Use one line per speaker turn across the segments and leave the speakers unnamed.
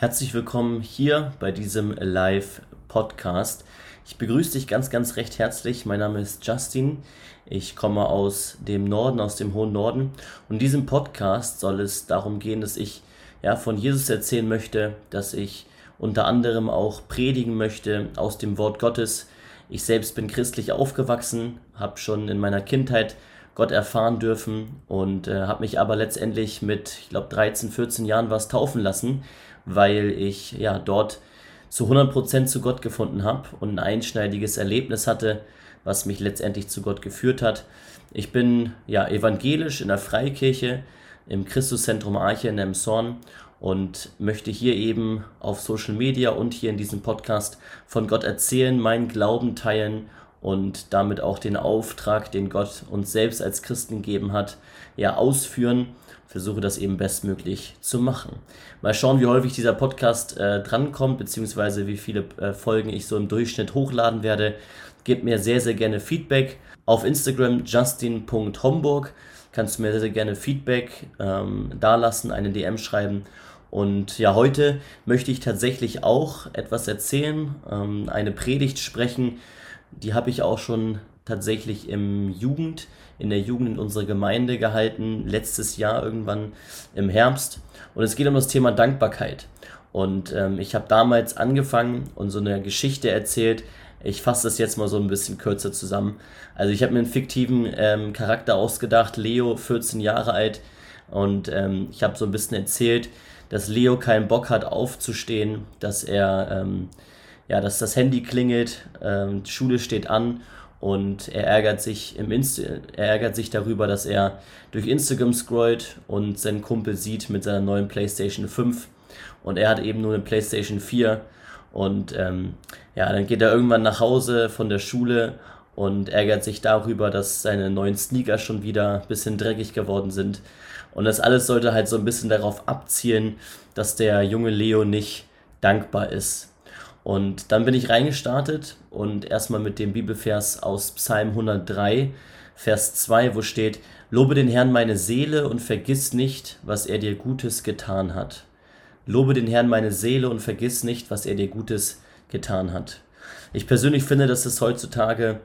Herzlich willkommen hier bei diesem Live-Podcast. Ich begrüße dich ganz, ganz recht herzlich. Mein Name ist Justin. Ich komme aus dem Norden, aus dem hohen Norden. Und in diesem Podcast soll es darum gehen, dass ich ja, von Jesus erzählen möchte, dass ich unter anderem auch predigen möchte aus dem Wort Gottes. Ich selbst bin christlich aufgewachsen, habe schon in meiner Kindheit Gott erfahren dürfen und äh, habe mich aber letztendlich mit, ich glaube, 13, 14 Jahren was taufen lassen weil ich ja dort zu 100% zu Gott gefunden habe und ein einschneidiges Erlebnis hatte, was mich letztendlich zu Gott geführt hat. Ich bin ja evangelisch in der Freikirche im Christuszentrum Arche in Emshorn und möchte hier eben auf Social Media und hier in diesem Podcast von Gott erzählen, meinen Glauben teilen und damit auch den Auftrag, den Gott uns selbst als Christen gegeben hat, ja ausführen versuche das eben bestmöglich zu machen. Mal schauen, wie häufig dieser Podcast äh, drankommt, beziehungsweise wie viele äh, Folgen ich so im Durchschnitt hochladen werde. Gebt mir sehr, sehr gerne Feedback. Auf Instagram justin.homburg kannst du mir sehr, sehr gerne Feedback ähm, dalassen, eine DM schreiben. Und ja, heute möchte ich tatsächlich auch etwas erzählen, ähm, eine Predigt sprechen. Die habe ich auch schon tatsächlich im Jugend in der Jugend in unserer Gemeinde gehalten, letztes Jahr irgendwann im Herbst. Und es geht um das Thema Dankbarkeit. Und ähm, ich habe damals angefangen und so eine Geschichte erzählt. Ich fasse das jetzt mal so ein bisschen kürzer zusammen. Also ich habe mir einen fiktiven ähm, Charakter ausgedacht, Leo, 14 Jahre alt. Und ähm, ich habe so ein bisschen erzählt, dass Leo keinen Bock hat aufzustehen, dass er, ähm, ja, dass das Handy klingelt, ähm, Schule steht an und er ärgert sich im Inst er ärgert sich darüber, dass er durch Instagram scrollt und seinen Kumpel sieht mit seiner neuen PlayStation 5 und er hat eben nur eine PlayStation 4 und ähm, ja, dann geht er irgendwann nach Hause von der Schule und ärgert sich darüber, dass seine neuen Sneaker schon wieder ein bisschen dreckig geworden sind. Und das alles sollte halt so ein bisschen darauf abzielen, dass der junge Leo nicht dankbar ist. Und dann bin ich reingestartet und erstmal mit dem Bibelvers aus Psalm 103, Vers 2, wo steht, Lobe den Herrn meine Seele und vergiss nicht, was er dir Gutes getan hat. Lobe den Herrn meine Seele und vergiss nicht, was er dir Gutes getan hat. Ich persönlich finde, dass es heutzutage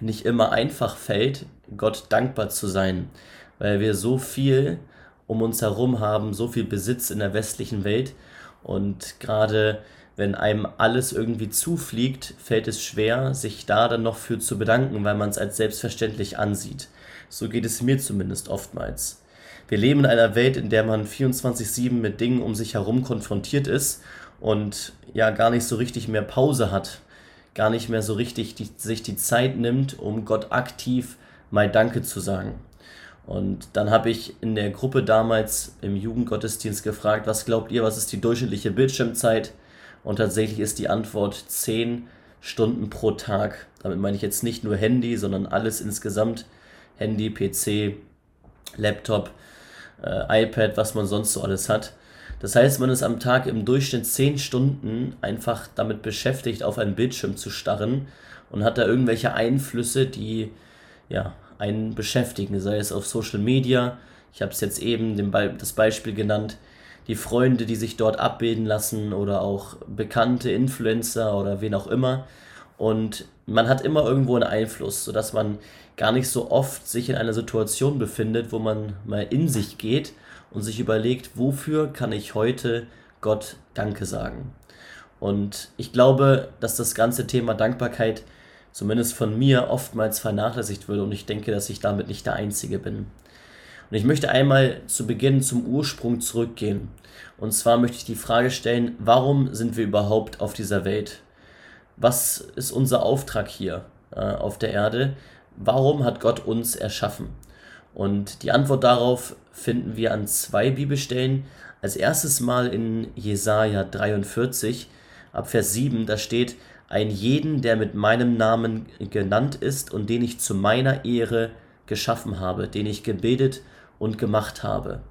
nicht immer einfach fällt, Gott dankbar zu sein, weil wir so viel um uns herum haben, so viel Besitz in der westlichen Welt und gerade wenn einem alles irgendwie zufliegt, fällt es schwer, sich da dann noch für zu bedanken, weil man es als selbstverständlich ansieht. So geht es mir zumindest oftmals. Wir leben in einer Welt, in der man 24-7 mit Dingen um sich herum konfrontiert ist und ja gar nicht so richtig mehr Pause hat, gar nicht mehr so richtig die, sich die Zeit nimmt, um Gott aktiv mal Danke zu sagen. Und dann habe ich in der Gruppe damals im Jugendgottesdienst gefragt, was glaubt ihr, was ist die durchschnittliche Bildschirmzeit? Und tatsächlich ist die Antwort 10 Stunden pro Tag. Damit meine ich jetzt nicht nur Handy, sondern alles insgesamt. Handy, PC, Laptop, äh, iPad, was man sonst so alles hat. Das heißt, man ist am Tag im Durchschnitt 10 Stunden einfach damit beschäftigt, auf einen Bildschirm zu starren und hat da irgendwelche Einflüsse, die ja, einen beschäftigen, sei es auf Social Media. Ich habe es jetzt eben Be das Beispiel genannt, die Freunde, die sich dort abbilden lassen oder auch bekannte Influencer oder wen auch immer. Und man hat immer irgendwo einen Einfluss, sodass man gar nicht so oft sich in einer Situation befindet, wo man mal in sich geht und sich überlegt, wofür kann ich heute Gott Danke sagen. Und ich glaube, dass das ganze Thema Dankbarkeit zumindest von mir oftmals vernachlässigt wird und ich denke, dass ich damit nicht der Einzige bin. Und ich möchte einmal zu Beginn zum Ursprung zurückgehen. Und zwar möchte ich die Frage stellen, warum sind wir überhaupt auf dieser Welt? Was ist unser Auftrag hier äh, auf der Erde? Warum hat Gott uns erschaffen? Und die Antwort darauf finden wir an zwei Bibelstellen. Als erstes mal in Jesaja 43, ab Vers 7, da steht: Ein jeden, der mit meinem Namen genannt ist und den ich zu meiner Ehre geschaffen habe, den ich gebildet und gemacht habe?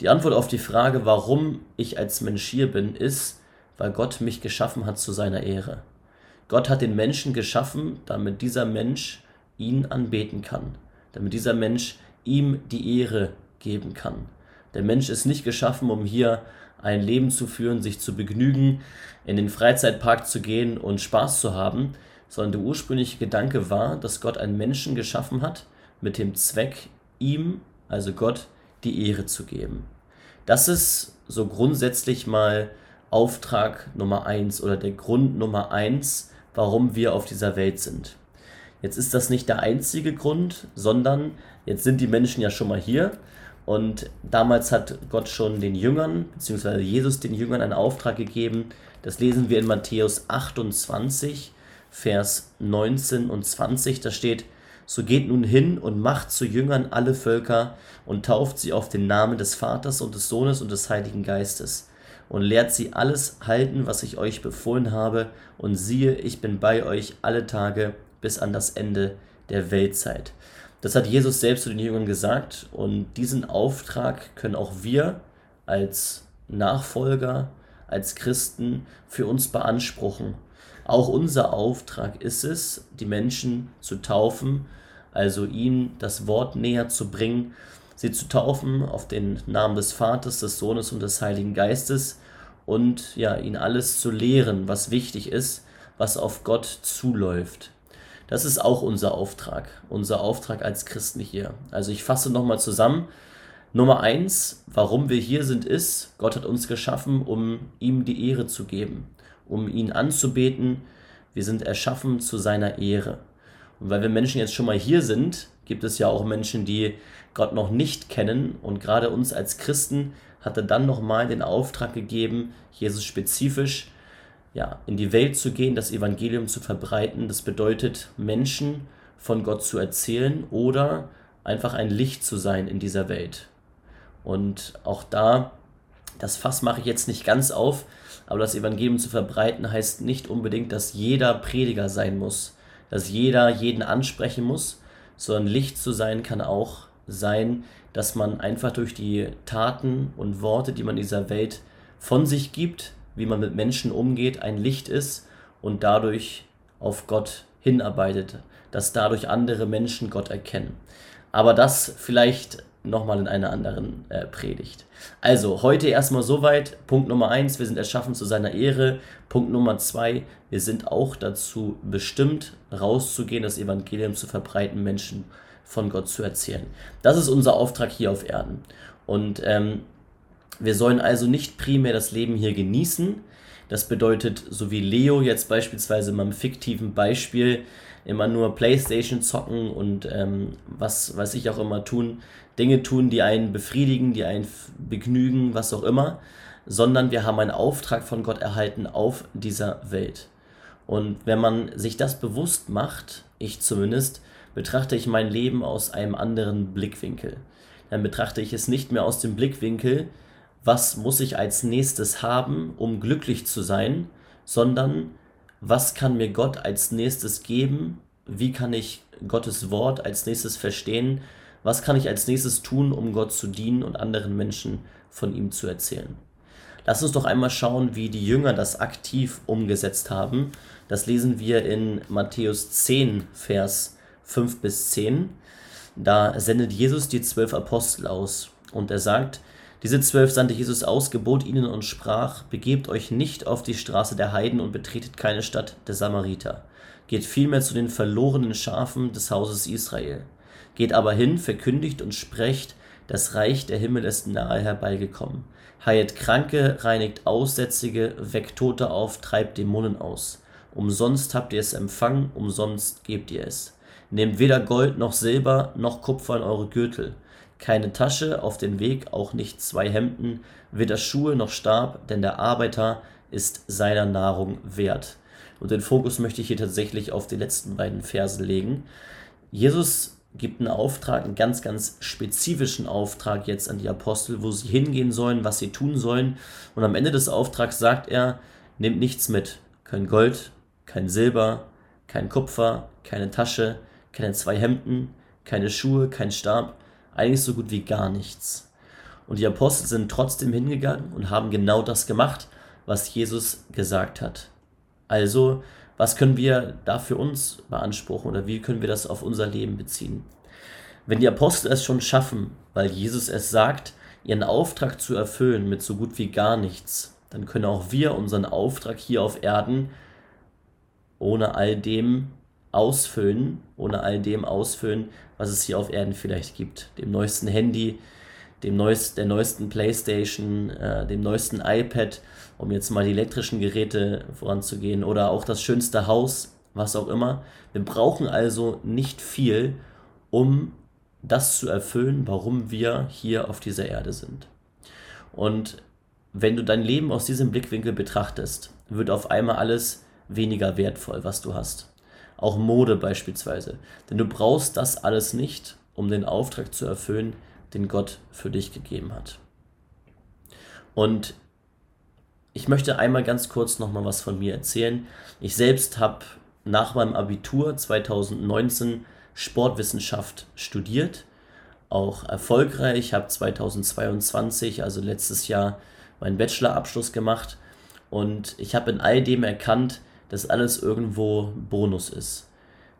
Die Antwort auf die Frage, warum ich als Mensch hier bin, ist, weil Gott mich geschaffen hat zu seiner Ehre. Gott hat den Menschen geschaffen, damit dieser Mensch ihn anbeten kann, damit dieser Mensch ihm die Ehre geben kann. Der Mensch ist nicht geschaffen, um hier ein Leben zu führen, sich zu begnügen, in den Freizeitpark zu gehen und Spaß zu haben, sondern der ursprüngliche Gedanke war, dass Gott einen Menschen geschaffen hat mit dem Zweck, ihm, also Gott, die Ehre zu geben. Das ist so grundsätzlich mal Auftrag Nummer eins oder der Grund Nummer eins, warum wir auf dieser Welt sind. Jetzt ist das nicht der einzige Grund, sondern jetzt sind die Menschen ja schon mal hier und damals hat Gott schon den Jüngern, beziehungsweise Jesus den Jüngern einen Auftrag gegeben. Das lesen wir in Matthäus 28, Vers 19 und 20. Da steht, so geht nun hin und macht zu Jüngern alle Völker und tauft sie auf den Namen des Vaters und des Sohnes und des Heiligen Geistes und lehrt sie alles halten, was ich euch befohlen habe. Und siehe, ich bin bei euch alle Tage bis an das Ende der Weltzeit. Das hat Jesus selbst zu den Jüngern gesagt und diesen Auftrag können auch wir als Nachfolger, als Christen für uns beanspruchen. Auch unser Auftrag ist es, die Menschen zu taufen, also ihnen das Wort näher zu bringen, sie zu taufen auf den Namen des Vaters, des Sohnes und des Heiligen Geistes und ja, ihnen alles zu lehren, was wichtig ist, was auf Gott zuläuft. Das ist auch unser Auftrag, unser Auftrag als Christen hier. Also ich fasse nochmal zusammen. Nummer eins, warum wir hier sind, ist, Gott hat uns geschaffen, um ihm die Ehre zu geben, um ihn anzubeten. Wir sind erschaffen zu seiner Ehre. Und weil wir Menschen jetzt schon mal hier sind, gibt es ja auch Menschen, die Gott noch nicht kennen. Und gerade uns als Christen hat er dann nochmal den Auftrag gegeben, Jesus spezifisch ja, in die Welt zu gehen, das Evangelium zu verbreiten. Das bedeutet, Menschen von Gott zu erzählen oder einfach ein Licht zu sein in dieser Welt. Und auch da, das Fass mache ich jetzt nicht ganz auf, aber das Evangelium zu verbreiten heißt nicht unbedingt, dass jeder Prediger sein muss, dass jeder jeden ansprechen muss, sondern Licht zu sein kann auch sein, dass man einfach durch die Taten und Worte, die man dieser Welt von sich gibt, wie man mit Menschen umgeht, ein Licht ist und dadurch auf Gott hinarbeitet, dass dadurch andere Menschen Gott erkennen. Aber das vielleicht nochmal in einer anderen äh, Predigt. Also heute erstmal soweit. Punkt Nummer eins, wir sind erschaffen zu seiner Ehre. Punkt Nummer zwei, wir sind auch dazu bestimmt, rauszugehen, das Evangelium zu verbreiten, Menschen von Gott zu erzählen. Das ist unser Auftrag hier auf Erden. Und ähm, wir sollen also nicht primär das Leben hier genießen. Das bedeutet, so wie Leo jetzt beispielsweise in meinem fiktiven Beispiel immer nur Playstation zocken und ähm, was weiß ich auch immer tun, Dinge tun, die einen befriedigen, die einen begnügen, was auch immer, sondern wir haben einen Auftrag von Gott erhalten auf dieser Welt. Und wenn man sich das bewusst macht, ich zumindest, betrachte ich mein Leben aus einem anderen Blickwinkel. Dann betrachte ich es nicht mehr aus dem Blickwinkel, was muss ich als nächstes haben, um glücklich zu sein, sondern was kann mir Gott als nächstes geben, wie kann ich Gottes Wort als nächstes verstehen, was kann ich als nächstes tun, um Gott zu dienen und anderen Menschen von ihm zu erzählen. Lass uns doch einmal schauen, wie die Jünger das aktiv umgesetzt haben. Das lesen wir in Matthäus 10, Vers 5 bis 10. Da sendet Jesus die zwölf Apostel aus und er sagt, diese zwölf sandte Jesus aus, gebot ihnen und sprach, Begebt euch nicht auf die Straße der Heiden und betretet keine Stadt der Samariter. Geht vielmehr zu den verlorenen Schafen des Hauses Israel. Geht aber hin, verkündigt und sprecht, das Reich der Himmel ist nahe herbeigekommen. Heilt Kranke, reinigt Aussätzige, weckt Tote auf, treibt Dämonen aus. Umsonst habt ihr es empfangen, umsonst gebt ihr es. Nehmt weder Gold noch Silber noch Kupfer in eure Gürtel keine Tasche auf den Weg, auch nicht zwei Hemden, weder Schuhe noch Stab, denn der Arbeiter ist seiner Nahrung wert. Und den Fokus möchte ich hier tatsächlich auf die letzten beiden Verse legen. Jesus gibt einen Auftrag, einen ganz, ganz spezifischen Auftrag jetzt an die Apostel, wo sie hingehen sollen, was sie tun sollen. Und am Ende des Auftrags sagt er, nehmt nichts mit. Kein Gold, kein Silber, kein Kupfer, keine Tasche, keine zwei Hemden, keine Schuhe, kein Stab eigentlich so gut wie gar nichts. Und die Apostel sind trotzdem hingegangen und haben genau das gemacht, was Jesus gesagt hat. Also, was können wir da für uns beanspruchen oder wie können wir das auf unser Leben beziehen? Wenn die Apostel es schon schaffen, weil Jesus es sagt, ihren Auftrag zu erfüllen mit so gut wie gar nichts, dann können auch wir unseren Auftrag hier auf Erden ohne all dem ausfüllen, ohne all dem ausfüllen, was es hier auf Erden vielleicht gibt. Dem neuesten Handy, dem neuest, der neuesten Playstation, äh, dem neuesten iPad, um jetzt mal die elektrischen Geräte voranzugehen, oder auch das schönste Haus, was auch immer. Wir brauchen also nicht viel, um das zu erfüllen, warum wir hier auf dieser Erde sind. Und wenn du dein Leben aus diesem Blickwinkel betrachtest, wird auf einmal alles weniger wertvoll, was du hast. Auch Mode beispielsweise. Denn du brauchst das alles nicht, um den Auftrag zu erfüllen, den Gott für dich gegeben hat. Und ich möchte einmal ganz kurz nochmal was von mir erzählen. Ich selbst habe nach meinem Abitur 2019 Sportwissenschaft studiert, auch erfolgreich. Ich habe 2022, also letztes Jahr, meinen Bachelorabschluss gemacht und ich habe in all dem erkannt, dass alles irgendwo Bonus ist.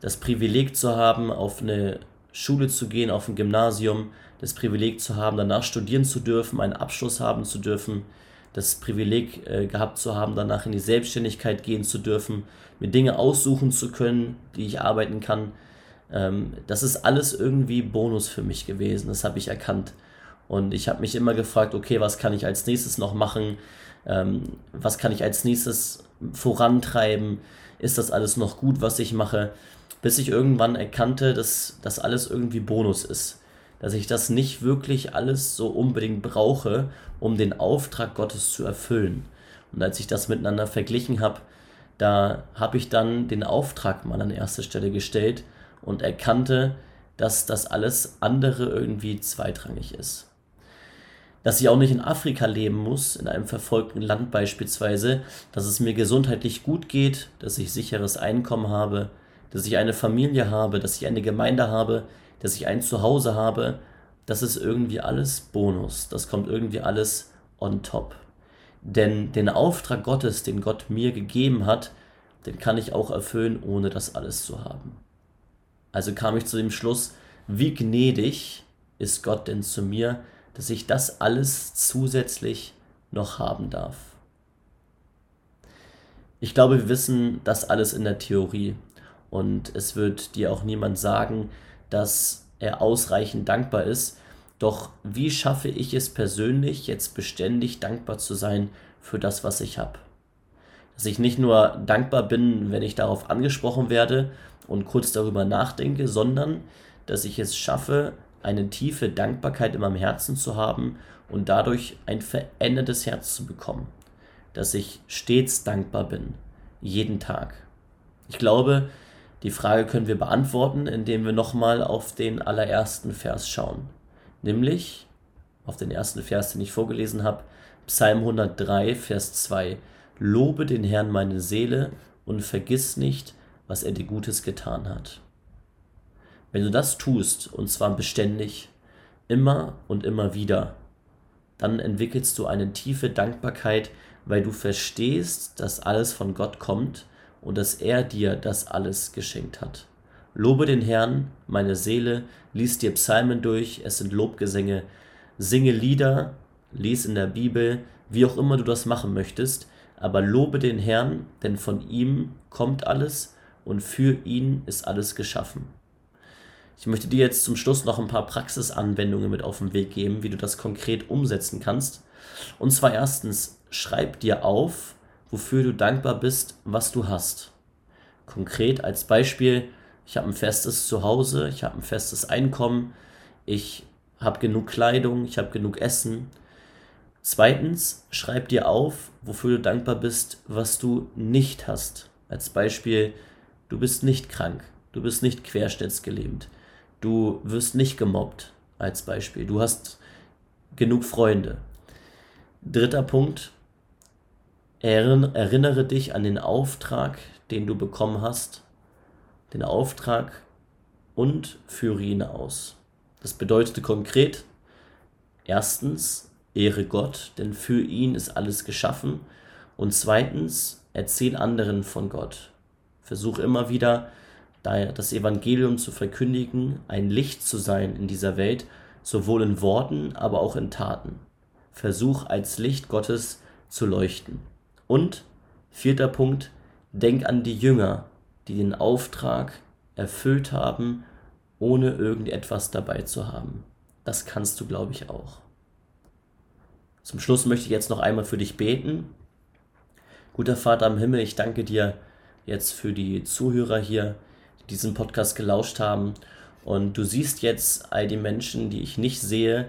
Das Privileg zu haben, auf eine Schule zu gehen, auf ein Gymnasium, das Privileg zu haben, danach studieren zu dürfen, einen Abschluss haben zu dürfen, das Privileg äh, gehabt zu haben, danach in die Selbstständigkeit gehen zu dürfen, mir Dinge aussuchen zu können, die ich arbeiten kann. Ähm, das ist alles irgendwie Bonus für mich gewesen, das habe ich erkannt. Und ich habe mich immer gefragt, okay, was kann ich als nächstes noch machen? Ähm, was kann ich als nächstes vorantreiben? Ist das alles noch gut, was ich mache? bis ich irgendwann erkannte, dass das alles irgendwie Bonus ist. Dass ich das nicht wirklich alles so unbedingt brauche, um den Auftrag Gottes zu erfüllen. Und als ich das miteinander verglichen habe, da habe ich dann den Auftrag mal an erste Stelle gestellt und erkannte, dass das alles andere irgendwie zweitrangig ist. Dass ich auch nicht in Afrika leben muss, in einem verfolgten Land beispielsweise, dass es mir gesundheitlich gut geht, dass ich sicheres Einkommen habe, dass ich eine Familie habe, dass ich eine Gemeinde habe, dass ich ein Zuhause habe, das ist irgendwie alles Bonus. Das kommt irgendwie alles on top. Denn den Auftrag Gottes, den Gott mir gegeben hat, den kann ich auch erfüllen, ohne das alles zu haben. Also kam ich zu dem Schluss, wie gnädig ist Gott denn zu mir, dass ich das alles zusätzlich noch haben darf. Ich glaube, wir wissen das alles in der Theorie. Und es wird dir auch niemand sagen, dass er ausreichend dankbar ist. Doch wie schaffe ich es persönlich, jetzt beständig dankbar zu sein für das, was ich habe? Dass ich nicht nur dankbar bin, wenn ich darauf angesprochen werde und kurz darüber nachdenke, sondern dass ich es schaffe, eine tiefe Dankbarkeit in meinem Herzen zu haben und dadurch ein verändertes Herz zu bekommen. Dass ich stets dankbar bin, jeden Tag. Ich glaube, die Frage können wir beantworten, indem wir nochmal auf den allerersten Vers schauen. Nämlich auf den ersten Vers, den ich vorgelesen habe, Psalm 103, Vers 2. Lobe den Herrn meine Seele und vergiss nicht, was er dir Gutes getan hat. Wenn du das tust, und zwar beständig, immer und immer wieder, dann entwickelst du eine tiefe Dankbarkeit, weil du verstehst, dass alles von Gott kommt und dass er dir das alles geschenkt hat. Lobe den Herrn, meine Seele, lies dir Psalmen durch, es sind Lobgesänge, singe Lieder, lies in der Bibel, wie auch immer du das machen möchtest, aber lobe den Herrn, denn von ihm kommt alles und für ihn ist alles geschaffen. Ich möchte dir jetzt zum Schluss noch ein paar Praxisanwendungen mit auf den Weg geben, wie du das konkret umsetzen kannst. Und zwar erstens, schreib dir auf, wofür du dankbar bist, was du hast. Konkret als Beispiel, ich habe ein festes Zuhause, ich habe ein festes Einkommen, ich habe genug Kleidung, ich habe genug Essen. Zweitens, schreib dir auf, wofür du dankbar bist, was du nicht hast. Als Beispiel, du bist nicht krank, du bist nicht querschnittsgelähmt, du wirst nicht gemobbt. Als Beispiel, du hast genug Freunde. Dritter Punkt, Erinnere dich an den Auftrag, den du bekommen hast, den Auftrag und führe ihn aus. Das bedeutet konkret, erstens, ehre Gott, denn für ihn ist alles geschaffen. Und zweitens, erzähl anderen von Gott. Versuch immer wieder, das Evangelium zu verkündigen, ein Licht zu sein in dieser Welt, sowohl in Worten, aber auch in Taten. Versuch als Licht Gottes zu leuchten. Und vierter Punkt, denk an die Jünger, die den Auftrag erfüllt haben, ohne irgendetwas dabei zu haben. Das kannst du, glaube ich, auch. Zum Schluss möchte ich jetzt noch einmal für dich beten. Guter Vater im Himmel, ich danke dir jetzt für die Zuhörer hier, diesen Podcast gelauscht haben. Und du siehst jetzt all die Menschen, die ich nicht sehe,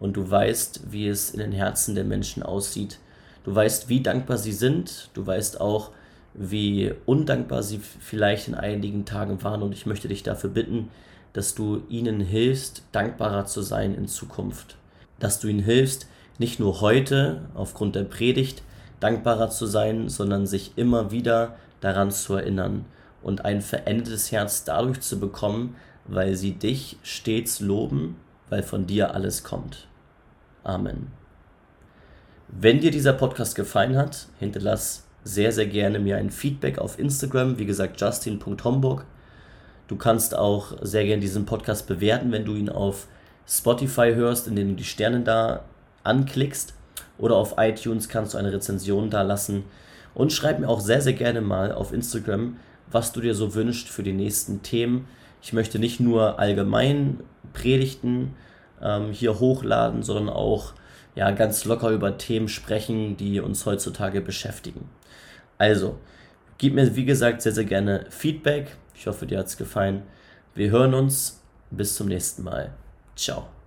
und du weißt, wie es in den Herzen der Menschen aussieht. Du weißt, wie dankbar sie sind. Du weißt auch, wie undankbar sie vielleicht in einigen Tagen waren. Und ich möchte dich dafür bitten, dass du ihnen hilfst, dankbarer zu sein in Zukunft. Dass du ihnen hilfst, nicht nur heute aufgrund der Predigt dankbarer zu sein, sondern sich immer wieder daran zu erinnern und ein verändertes Herz dadurch zu bekommen, weil sie dich stets loben, weil von dir alles kommt. Amen. Wenn dir dieser Podcast gefallen hat, hinterlass sehr, sehr gerne mir ein Feedback auf Instagram, wie gesagt, justin.homburg. Du kannst auch sehr gerne diesen Podcast bewerten, wenn du ihn auf Spotify hörst, indem du die Sterne da anklickst. Oder auf iTunes kannst du eine Rezension da lassen. Und schreib mir auch sehr, sehr gerne mal auf Instagram, was du dir so wünschst für die nächsten Themen. Ich möchte nicht nur allgemein Predigten ähm, hier hochladen, sondern auch ja, ganz locker über Themen sprechen, die uns heutzutage beschäftigen. Also, gib mir wie gesagt sehr, sehr gerne Feedback. Ich hoffe, dir hat es gefallen. Wir hören uns. Bis zum nächsten Mal. Ciao.